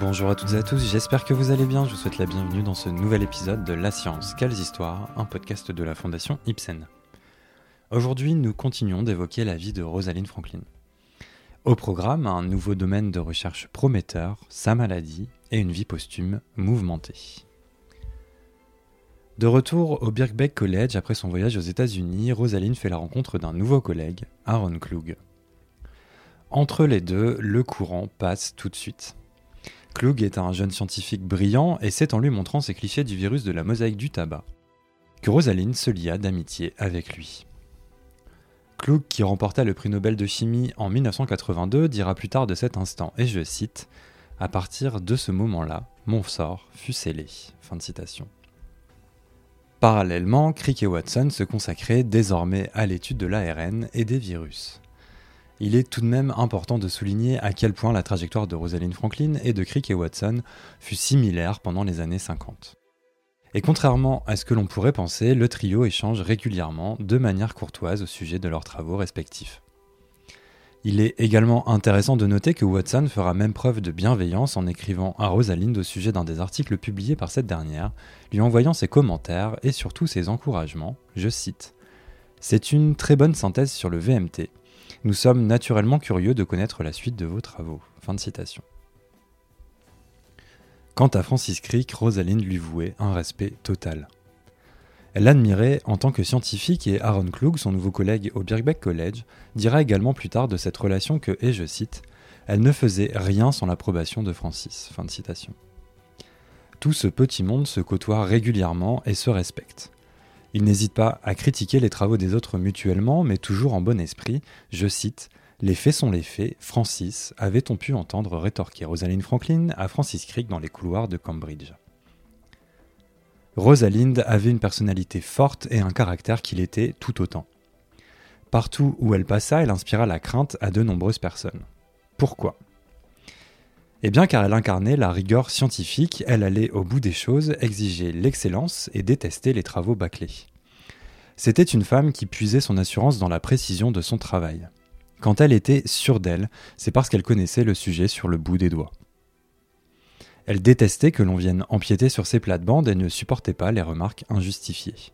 Bonjour à toutes et à tous, j'espère que vous allez bien. Je vous souhaite la bienvenue dans ce nouvel épisode de La Science, Quelles Histoires, un podcast de la Fondation Ibsen. Aujourd'hui, nous continuons d'évoquer la vie de Rosalind Franklin. Au programme, un nouveau domaine de recherche prometteur, sa maladie et une vie posthume mouvementée. De retour au Birkbeck College après son voyage aux États-Unis, Rosalind fait la rencontre d'un nouveau collègue, Aaron Klug. Entre les deux, le courant passe tout de suite. Klug est un jeune scientifique brillant et c'est en lui montrant ses clichés du virus de la mosaïque du tabac que Rosalind se lia d'amitié avec lui. Klug, qui remporta le prix Nobel de chimie en 1982, dira plus tard de cet instant, et je cite À partir de ce moment-là, mon sort fut scellé. Parallèlement, Crick et Watson se consacraient désormais à l'étude de l'ARN et des virus. Il est tout de même important de souligner à quel point la trajectoire de Rosalind Franklin et de Crick et Watson fut similaire pendant les années 50. Et contrairement à ce que l'on pourrait penser, le trio échange régulièrement de manière courtoise au sujet de leurs travaux respectifs. Il est également intéressant de noter que Watson fera même preuve de bienveillance en écrivant à Rosalind au sujet d'un des articles publiés par cette dernière, lui envoyant ses commentaires et surtout ses encouragements, je cite. C'est une très bonne synthèse sur le VMT. Nous sommes naturellement curieux de connaître la suite de vos travaux. Quant à Francis Crick, Rosalind lui vouait un respect total. Elle l'admirait en tant que scientifique et Aaron Klug, son nouveau collègue au Birkbeck College, dira également plus tard de cette relation que, et je cite, elle ne faisait rien sans l'approbation de Francis. Tout ce petit monde se côtoie régulièrement et se respecte. Il n'hésite pas à critiquer les travaux des autres mutuellement, mais toujours en bon esprit. Je cite les faits sont les faits, Francis, avait-on pu entendre rétorquer Rosalind Franklin à Francis Crick dans les couloirs de Cambridge. Rosalind avait une personnalité forte et un caractère qui l'était tout autant. Partout où elle passa, elle inspira la crainte à de nombreuses personnes. Pourquoi? Eh bien car elle incarnait la rigueur scientifique, elle allait au bout des choses, exiger l'excellence et détester les travaux bâclés. C'était une femme qui puisait son assurance dans la précision de son travail. Quand elle était sûre d'elle, c'est parce qu'elle connaissait le sujet sur le bout des doigts. Elle détestait que l'on vienne empiéter sur ses plates-bandes et ne supportait pas les remarques injustifiées.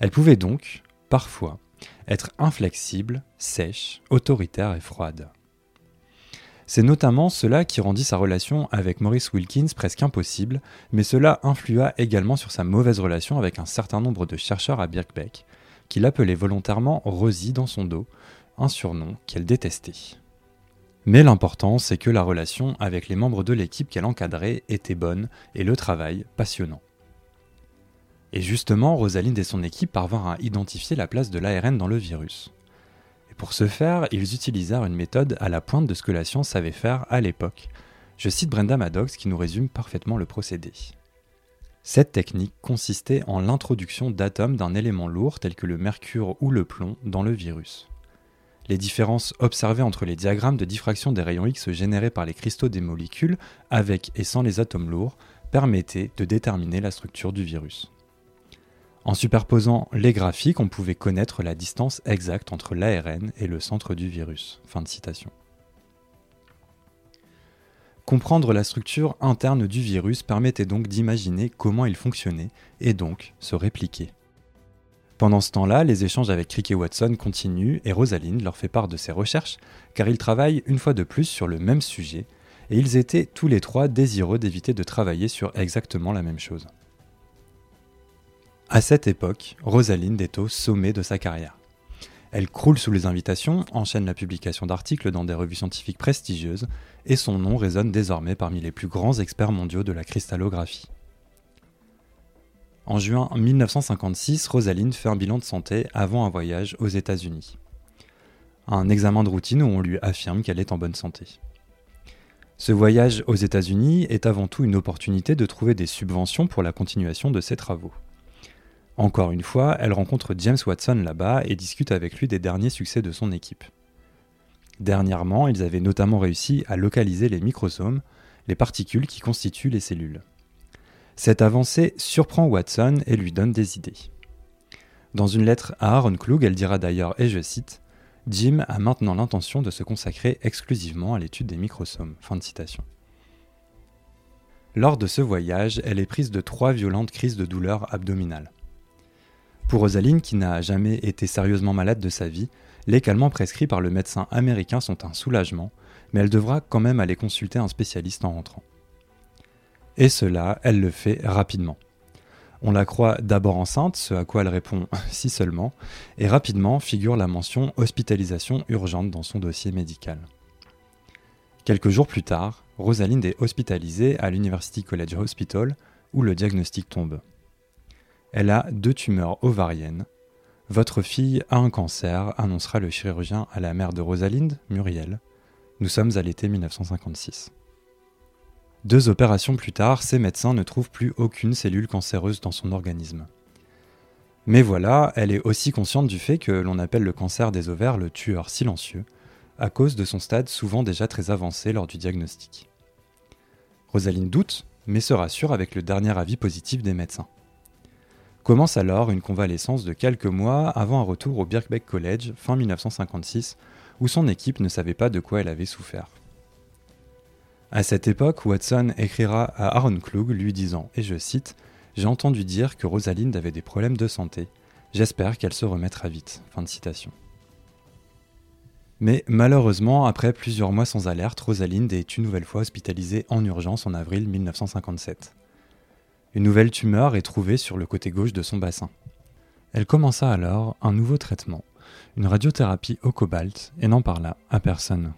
Elle pouvait donc, parfois, être inflexible, sèche, autoritaire et froide. C'est notamment cela qui rendit sa relation avec Maurice Wilkins presque impossible, mais cela influa également sur sa mauvaise relation avec un certain nombre de chercheurs à Birkbeck, qui l'appelaient volontairement Rosie dans son dos, un surnom qu'elle détestait. Mais l'important, c'est que la relation avec les membres de l'équipe qu'elle encadrait était bonne et le travail passionnant. Et justement, Rosalind et son équipe parvinrent à identifier la place de l'ARN dans le virus. Pour ce faire, ils utilisèrent une méthode à la pointe de ce que la science savait faire à l'époque. Je cite Brenda Maddox qui nous résume parfaitement le procédé. Cette technique consistait en l'introduction d'atomes d'un élément lourd tel que le mercure ou le plomb dans le virus les différences observées entre les diagrammes de diffraction des rayons X générés par les cristaux des molécules, avec et sans les atomes lourds, permettaient de déterminer la structure du virus. En superposant les graphiques, on pouvait connaître la distance exacte entre l'ARN et le centre du virus. Comprendre la structure interne du virus permettait donc d'imaginer comment il fonctionnait et donc se répliquer. Pendant ce temps-là, les échanges avec Crick et Watson continuent et Rosalind leur fait part de ses recherches car ils travaillent une fois de plus sur le même sujet et ils étaient tous les trois désireux d'éviter de travailler sur exactement la même chose. À cette époque, Rosalind est au sommet de sa carrière. Elle croule sous les invitations, enchaîne la publication d'articles dans des revues scientifiques prestigieuses, et son nom résonne désormais parmi les plus grands experts mondiaux de la cristallographie. En juin 1956, Rosaline fait un bilan de santé avant un voyage aux États-Unis. Un examen de routine où on lui affirme qu'elle est en bonne santé. Ce voyage aux États-Unis est avant tout une opportunité de trouver des subventions pour la continuation de ses travaux. Encore une fois, elle rencontre James Watson là-bas et discute avec lui des derniers succès de son équipe. Dernièrement, ils avaient notamment réussi à localiser les microsomes, les particules qui constituent les cellules. Cette avancée surprend Watson et lui donne des idées. Dans une lettre à Aaron Klug, elle dira d'ailleurs, et je cite, Jim a maintenant l'intention de se consacrer exclusivement à l'étude des microsomes. Lors de ce voyage, elle est prise de trois violentes crises de douleur abdominale. Pour Rosaline, qui n'a jamais été sérieusement malade de sa vie, les calmants prescrits par le médecin américain sont un soulagement, mais elle devra quand même aller consulter un spécialiste en rentrant. Et cela, elle le fait rapidement. On la croit d'abord enceinte, ce à quoi elle répond si seulement, et rapidement figure la mention hospitalisation urgente dans son dossier médical. Quelques jours plus tard, Rosalind est hospitalisée à l'University College Hospital où le diagnostic tombe. Elle a deux tumeurs ovariennes. Votre fille a un cancer, annoncera le chirurgien à la mère de Rosalind, Muriel. Nous sommes à l'été 1956. Deux opérations plus tard, ces médecins ne trouvent plus aucune cellule cancéreuse dans son organisme. Mais voilà, elle est aussi consciente du fait que l'on appelle le cancer des ovaires le tueur silencieux, à cause de son stade souvent déjà très avancé lors du diagnostic. Rosaline doute, mais se rassure avec le dernier avis positif des médecins. Commence alors une convalescence de quelques mois avant un retour au Birkbeck College fin 1956, où son équipe ne savait pas de quoi elle avait souffert. À cette époque, Watson écrira à Aaron Klug lui disant, et je cite, J'ai entendu dire que Rosalind avait des problèmes de santé. J'espère qu'elle se remettra vite. Mais malheureusement, après plusieurs mois sans alerte, Rosalind est une nouvelle fois hospitalisée en urgence en avril 1957. Une nouvelle tumeur est trouvée sur le côté gauche de son bassin. Elle commença alors un nouveau traitement, une radiothérapie au cobalt, et n'en parla à personne.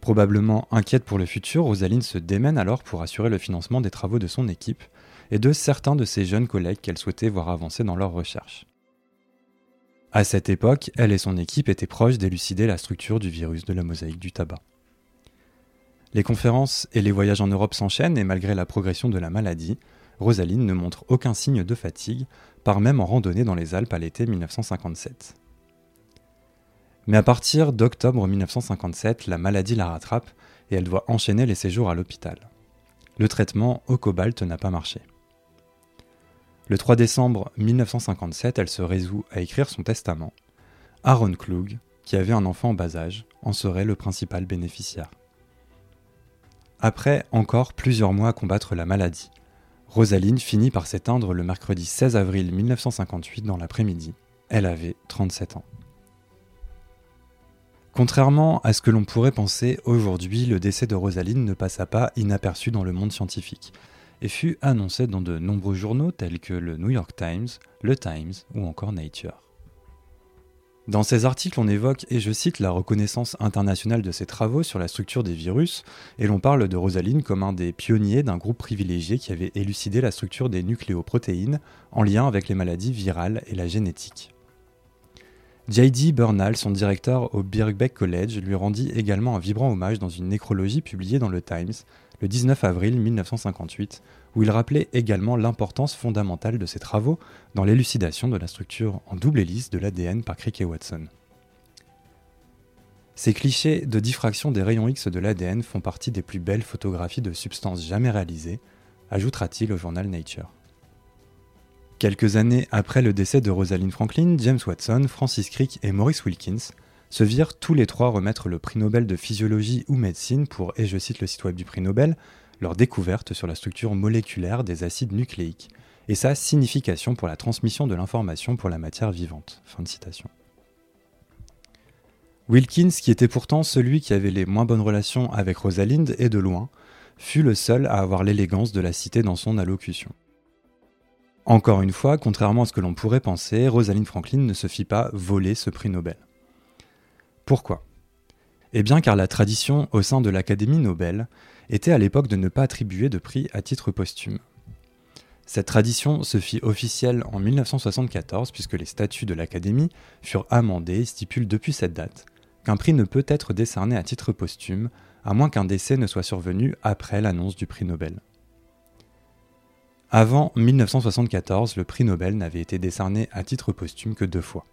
Probablement inquiète pour le futur, Rosaline se démène alors pour assurer le financement des travaux de son équipe et de certains de ses jeunes collègues qu'elle souhaitait voir avancer dans leurs recherches. À cette époque, elle et son équipe étaient proches d'élucider la structure du virus de la mosaïque du tabac. Les conférences et les voyages en Europe s'enchaînent et malgré la progression de la maladie, Rosaline ne montre aucun signe de fatigue, par même en randonnée dans les Alpes à l'été 1957. Mais à partir d'octobre 1957, la maladie la rattrape et elle doit enchaîner les séjours à l'hôpital. Le traitement au cobalt n'a pas marché. Le 3 décembre 1957, elle se résout à écrire son testament. Aaron Klug, qui avait un enfant en bas âge, en serait le principal bénéficiaire. Après encore plusieurs mois à combattre la maladie, Rosaline finit par s'éteindre le mercredi 16 avril 1958 dans l'après-midi. Elle avait 37 ans. Contrairement à ce que l'on pourrait penser, aujourd'hui, le décès de Rosaline ne passa pas inaperçu dans le monde scientifique et fut annoncé dans de nombreux journaux tels que le New York Times, le Times ou encore Nature. Dans ces articles, on évoque, et je cite, la reconnaissance internationale de ses travaux sur la structure des virus, et l'on parle de Rosaline comme un des pionniers d'un groupe privilégié qui avait élucidé la structure des nucléoprotéines en lien avec les maladies virales et la génétique. J.D. Bernal, son directeur au Birkbeck College, lui rendit également un vibrant hommage dans une nécrologie publiée dans le Times le 19 avril 1958, où il rappelait également l'importance fondamentale de ses travaux dans l'élucidation de la structure en double hélice de l'ADN par Crick et Watson. Ces clichés de diffraction des rayons X de l'ADN font partie des plus belles photographies de substances jamais réalisées, ajoutera-t-il au journal Nature. Quelques années après le décès de Rosalind Franklin, James Watson, Francis Crick et Maurice Wilkins se virent tous les trois remettre le prix Nobel de physiologie ou médecine pour, et je cite le site web du prix Nobel, leur découverte sur la structure moléculaire des acides nucléiques et sa signification pour la transmission de l'information pour la matière vivante. Wilkins, qui était pourtant celui qui avait les moins bonnes relations avec Rosalind et de loin, fut le seul à avoir l'élégance de la citer dans son allocution. Encore une fois, contrairement à ce que l'on pourrait penser, Rosalind Franklin ne se fit pas voler ce prix Nobel. Pourquoi? Eh bien car la tradition au sein de l'Académie Nobel était à l'époque de ne pas attribuer de prix à titre posthume. Cette tradition se fit officielle en 1974 puisque les statuts de l'Académie furent amendés et stipulent depuis cette date qu'un prix ne peut être décerné à titre posthume à moins qu'un décès ne soit survenu après l'annonce du prix Nobel. Avant 1974, le prix Nobel n'avait été décerné à titre posthume que deux fois.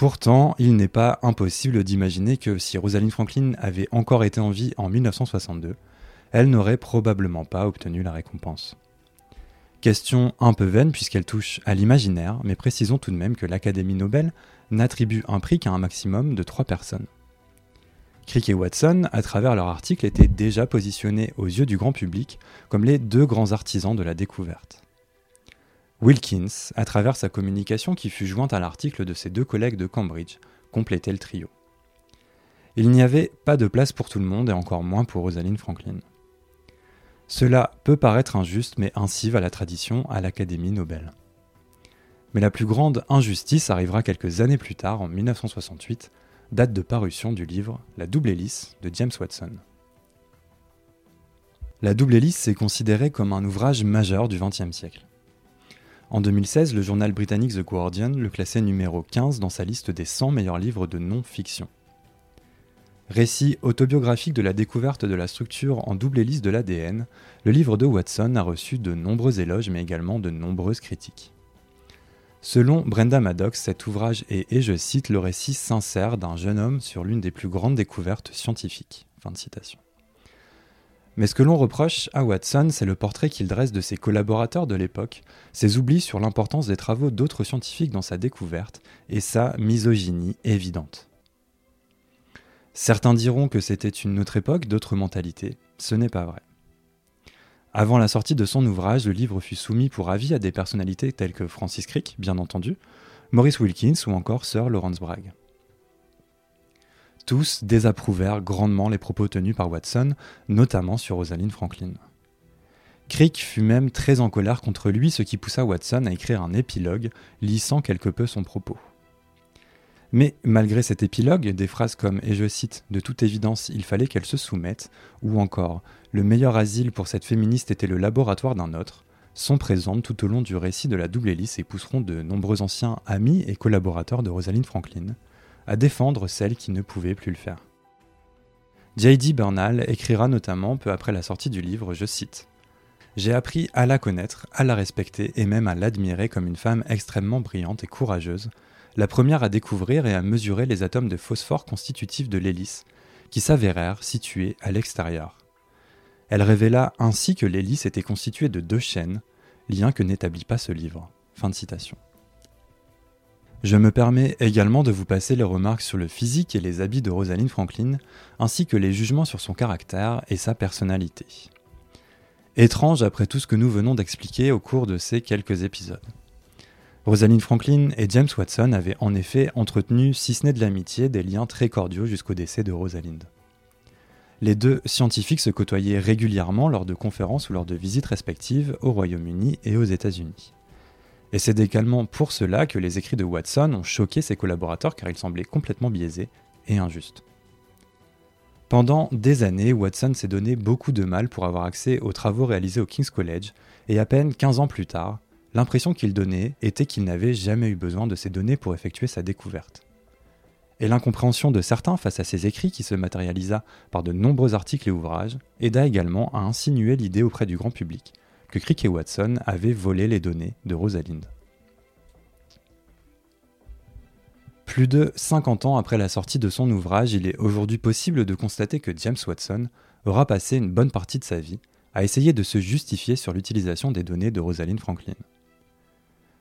Pourtant, il n'est pas impossible d'imaginer que si Rosalind Franklin avait encore été en vie en 1962, elle n'aurait probablement pas obtenu la récompense. Question un peu vaine puisqu'elle touche à l'imaginaire, mais précisons tout de même que l'Académie Nobel n'attribue un prix qu'à un maximum de trois personnes. Crick et Watson, à travers leur article, étaient déjà positionnés aux yeux du grand public comme les deux grands artisans de la découverte. Wilkins, à travers sa communication qui fut jointe à l'article de ses deux collègues de Cambridge, complétait le trio. Il n'y avait pas de place pour tout le monde et encore moins pour Rosalind Franklin. Cela peut paraître injuste, mais ainsi va la tradition à l'Académie Nobel. Mais la plus grande injustice arrivera quelques années plus tard, en 1968, date de parution du livre La double hélice de James Watson. La double hélice est considérée comme un ouvrage majeur du XXe siècle. En 2016, le journal britannique The Guardian le classait numéro 15 dans sa liste des 100 meilleurs livres de non-fiction. Récit autobiographique de la découverte de la structure en double hélice de l'ADN, le livre de Watson a reçu de nombreux éloges mais également de nombreuses critiques. Selon Brenda Maddox, cet ouvrage est, et je cite, le récit sincère d'un jeune homme sur l'une des plus grandes découvertes scientifiques. Fin de citation. Mais ce que l'on reproche à Watson, c'est le portrait qu'il dresse de ses collaborateurs de l'époque, ses oublis sur l'importance des travaux d'autres scientifiques dans sa découverte et sa misogynie évidente. Certains diront que c'était une autre époque, d'autres mentalités. Ce n'est pas vrai. Avant la sortie de son ouvrage, le livre fut soumis pour avis à des personnalités telles que Francis Crick, bien entendu, Maurice Wilkins ou encore Sir Lawrence Bragg. Tous désapprouvèrent grandement les propos tenus par Watson, notamment sur Rosalind Franklin. Crick fut même très en colère contre lui, ce qui poussa Watson à écrire un épilogue lissant quelque peu son propos. Mais malgré cet épilogue, des phrases comme, et je cite, De toute évidence, il fallait qu'elle se soumette, ou encore, Le meilleur asile pour cette féministe était le laboratoire d'un autre, sont présentes tout au long du récit de la double hélice et pousseront de nombreux anciens amis et collaborateurs de Rosalind Franklin à défendre celle qui ne pouvait plus le faire. J.D. Bernal écrira notamment peu après la sortie du livre, je cite J'ai appris à la connaître, à la respecter et même à l'admirer comme une femme extrêmement brillante et courageuse, la première à découvrir et à mesurer les atomes de phosphore constitutifs de l'hélice, qui s'avérèrent situés à l'extérieur. Elle révéla ainsi que l'hélice était constituée de deux chaînes, lien que n'établit pas ce livre. Fin de citation. Je me permets également de vous passer les remarques sur le physique et les habits de Rosalind Franklin, ainsi que les jugements sur son caractère et sa personnalité. Étrange après tout ce que nous venons d'expliquer au cours de ces quelques épisodes. Rosalind Franklin et James Watson avaient en effet entretenu, si ce n'est de l'amitié, des liens très cordiaux jusqu'au décès de Rosalind. Les deux scientifiques se côtoyaient régulièrement lors de conférences ou lors de visites respectives au Royaume-Uni et aux États-Unis. Et c'est également pour cela que les écrits de Watson ont choqué ses collaborateurs car ils semblaient complètement biaisés et injustes. Pendant des années, Watson s'est donné beaucoup de mal pour avoir accès aux travaux réalisés au King's College, et à peine 15 ans plus tard, l'impression qu'il donnait était qu'il n'avait jamais eu besoin de ces données pour effectuer sa découverte. Et l'incompréhension de certains face à ces écrits qui se matérialisa par de nombreux articles et ouvrages aida également à insinuer l'idée auprès du grand public que Crick et Watson avaient volé les données de Rosalind. Plus de 50 ans après la sortie de son ouvrage, il est aujourd'hui possible de constater que James Watson aura passé une bonne partie de sa vie à essayer de se justifier sur l'utilisation des données de Rosalind Franklin.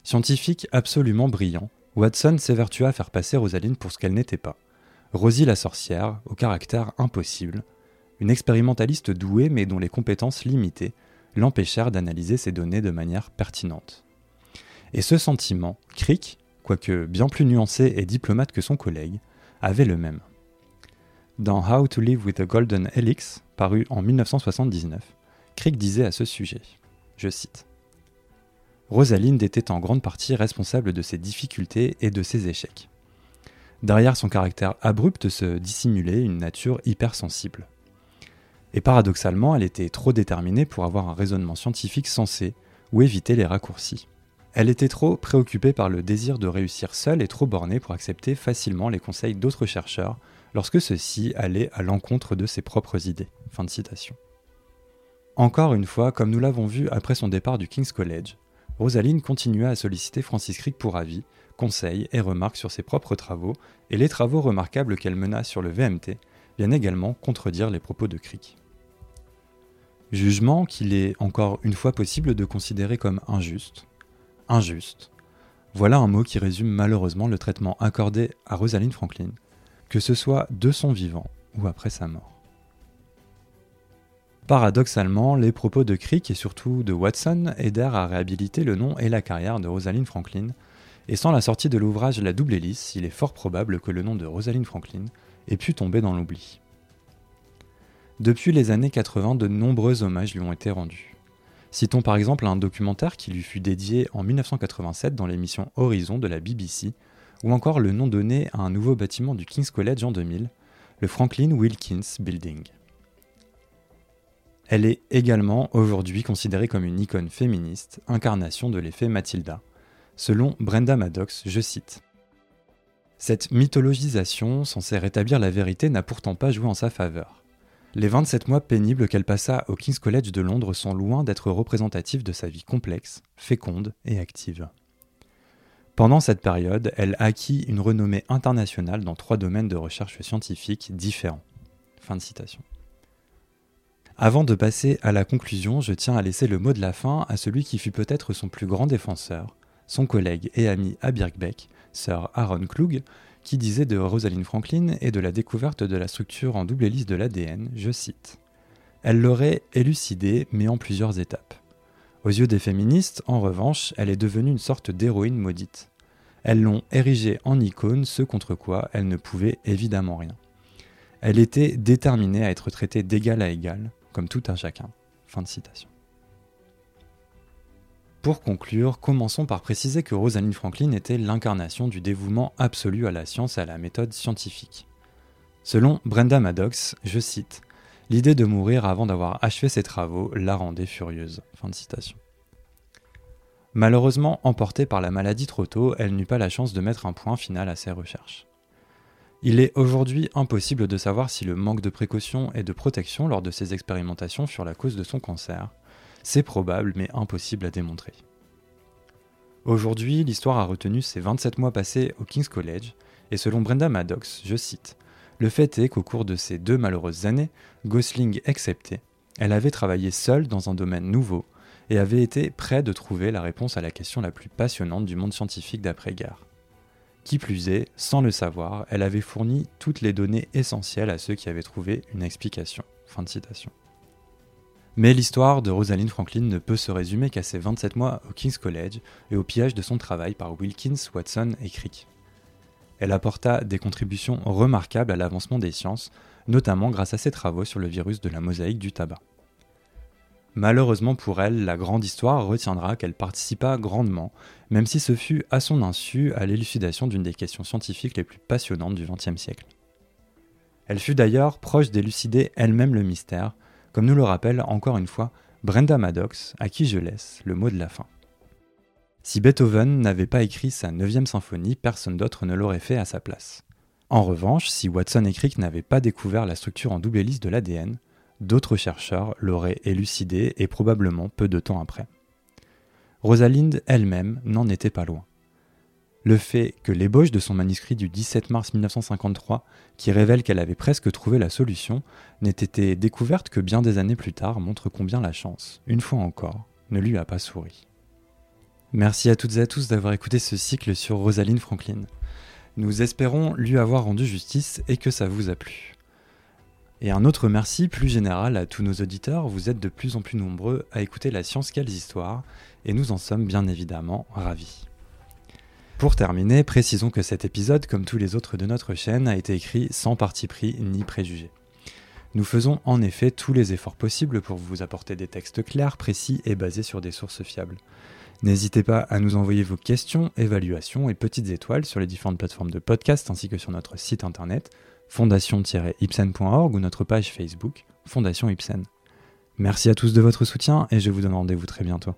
Scientifique absolument brillant, Watson s'évertua à faire passer Rosalind pour ce qu'elle n'était pas. Rosie la sorcière, au caractère impossible, une expérimentaliste douée mais dont les compétences limitées l'empêchèrent d'analyser ces données de manière pertinente. Et ce sentiment, Crick, quoique bien plus nuancé et diplomate que son collègue, avait le même. Dans How to Live with a Golden Helix, paru en 1979, Crick disait à ce sujet, je cite, Rosalind était en grande partie responsable de ses difficultés et de ses échecs. Derrière son caractère abrupt se dissimulait une nature hypersensible. Et paradoxalement, elle était trop déterminée pour avoir un raisonnement scientifique sensé ou éviter les raccourcis. Elle était trop préoccupée par le désir de réussir seule et trop bornée pour accepter facilement les conseils d'autres chercheurs lorsque ceux-ci allaient à l'encontre de ses propres idées. Encore une fois, comme nous l'avons vu après son départ du King's College, Rosaline continua à solliciter Francis Crick pour avis, conseils et remarques sur ses propres travaux, et les travaux remarquables qu'elle mena sur le VMT viennent également contredire les propos de Crick. Jugement qu'il est encore une fois possible de considérer comme injuste. Injuste. Voilà un mot qui résume malheureusement le traitement accordé à Rosalind Franklin, que ce soit de son vivant ou après sa mort. Paradoxalement, les propos de Crick et surtout de Watson aidèrent à réhabiliter le nom et la carrière de Rosalind Franklin, et sans la sortie de l'ouvrage La double hélice, il est fort probable que le nom de Rosalind Franklin ait pu tomber dans l'oubli. Depuis les années 80, de nombreux hommages lui ont été rendus. Citons par exemple un documentaire qui lui fut dédié en 1987 dans l'émission Horizon de la BBC, ou encore le nom donné à un nouveau bâtiment du King's College en 2000, le Franklin Wilkins Building. Elle est également aujourd'hui considérée comme une icône féministe, incarnation de l'effet Matilda, selon Brenda Maddox, je cite. Cette mythologisation, censée rétablir la vérité, n'a pourtant pas joué en sa faveur. Les 27 mois pénibles qu'elle passa au King's College de Londres sont loin d'être représentatifs de sa vie complexe, féconde et active. Pendant cette période, elle acquit une renommée internationale dans trois domaines de recherche scientifique différents. Avant de passer à la conclusion, je tiens à laisser le mot de la fin à celui qui fut peut-être son plus grand défenseur, son collègue et ami à Birkbeck, Sir Aaron Klug, qui disait de Rosalind Franklin et de la découverte de la structure en double hélice de l'ADN, je cite Elle l'aurait élucidé, mais en plusieurs étapes. Aux yeux des féministes, en revanche, elle est devenue une sorte d'héroïne maudite. Elles l'ont érigée en icône, ce contre quoi elle ne pouvait évidemment rien. Elle était déterminée à être traitée d'égal à égal, comme tout un chacun. Fin de citation. Pour conclure, commençons par préciser que Rosalind Franklin était l'incarnation du dévouement absolu à la science et à la méthode scientifique. Selon Brenda Maddox, je cite, L'idée de mourir avant d'avoir achevé ses travaux la rendait furieuse. Malheureusement, emportée par la maladie trop tôt, elle n'eut pas la chance de mettre un point final à ses recherches. Il est aujourd'hui impossible de savoir si le manque de précaution et de protection lors de ses expérimentations furent la cause de son cancer. C'est probable, mais impossible à démontrer. Aujourd'hui, l'histoire a retenu ses 27 mois passés au King's College, et selon Brenda Maddox, je cite, Le fait est qu'au cours de ces deux malheureuses années, Gosling excepté, elle avait travaillé seule dans un domaine nouveau et avait été près de trouver la réponse à la question la plus passionnante du monde scientifique d'après-guerre. Qui plus est, sans le savoir, elle avait fourni toutes les données essentielles à ceux qui avaient trouvé une explication. Fin de citation. Mais l'histoire de Rosalind Franklin ne peut se résumer qu'à ses 27 mois au King's College et au pillage de son travail par Wilkins, Watson et Crick. Elle apporta des contributions remarquables à l'avancement des sciences, notamment grâce à ses travaux sur le virus de la mosaïque du tabac. Malheureusement pour elle, la grande histoire retiendra qu'elle participa grandement, même si ce fut à son insu, à l'élucidation d'une des questions scientifiques les plus passionnantes du XXe siècle. Elle fut d'ailleurs proche d'élucider elle-même le mystère, comme nous le rappelle encore une fois Brenda Maddox, à qui je laisse le mot de la fin. Si Beethoven n'avait pas écrit sa 9 symphonie, personne d'autre ne l'aurait fait à sa place. En revanche, si Watson et Crick n'avaient pas découvert la structure en double hélice de l'ADN, d'autres chercheurs l'auraient élucidé et probablement peu de temps après. Rosalind elle-même n'en était pas loin. Le fait que l'ébauche de son manuscrit du 17 mars 1953, qui révèle qu'elle avait presque trouvé la solution, n'ait été découverte que bien des années plus tard montre combien la chance, une fois encore, ne lui a pas souri. Merci à toutes et à tous d'avoir écouté ce cycle sur Rosalind Franklin. Nous espérons lui avoir rendu justice et que ça vous a plu. Et un autre merci plus général à tous nos auditeurs, vous êtes de plus en plus nombreux à écouter la science quelles histoires, et nous en sommes bien évidemment ravis. Pour terminer, précisons que cet épisode, comme tous les autres de notre chaîne, a été écrit sans parti pris ni préjugé. Nous faisons en effet tous les efforts possibles pour vous apporter des textes clairs, précis et basés sur des sources fiables. N'hésitez pas à nous envoyer vos questions, évaluations et petites étoiles sur les différentes plateformes de podcast ainsi que sur notre site internet fondation-ipsen.org ou notre page Facebook Fondation Ipsen. Merci à tous de votre soutien et je vous donne rendez-vous très bientôt.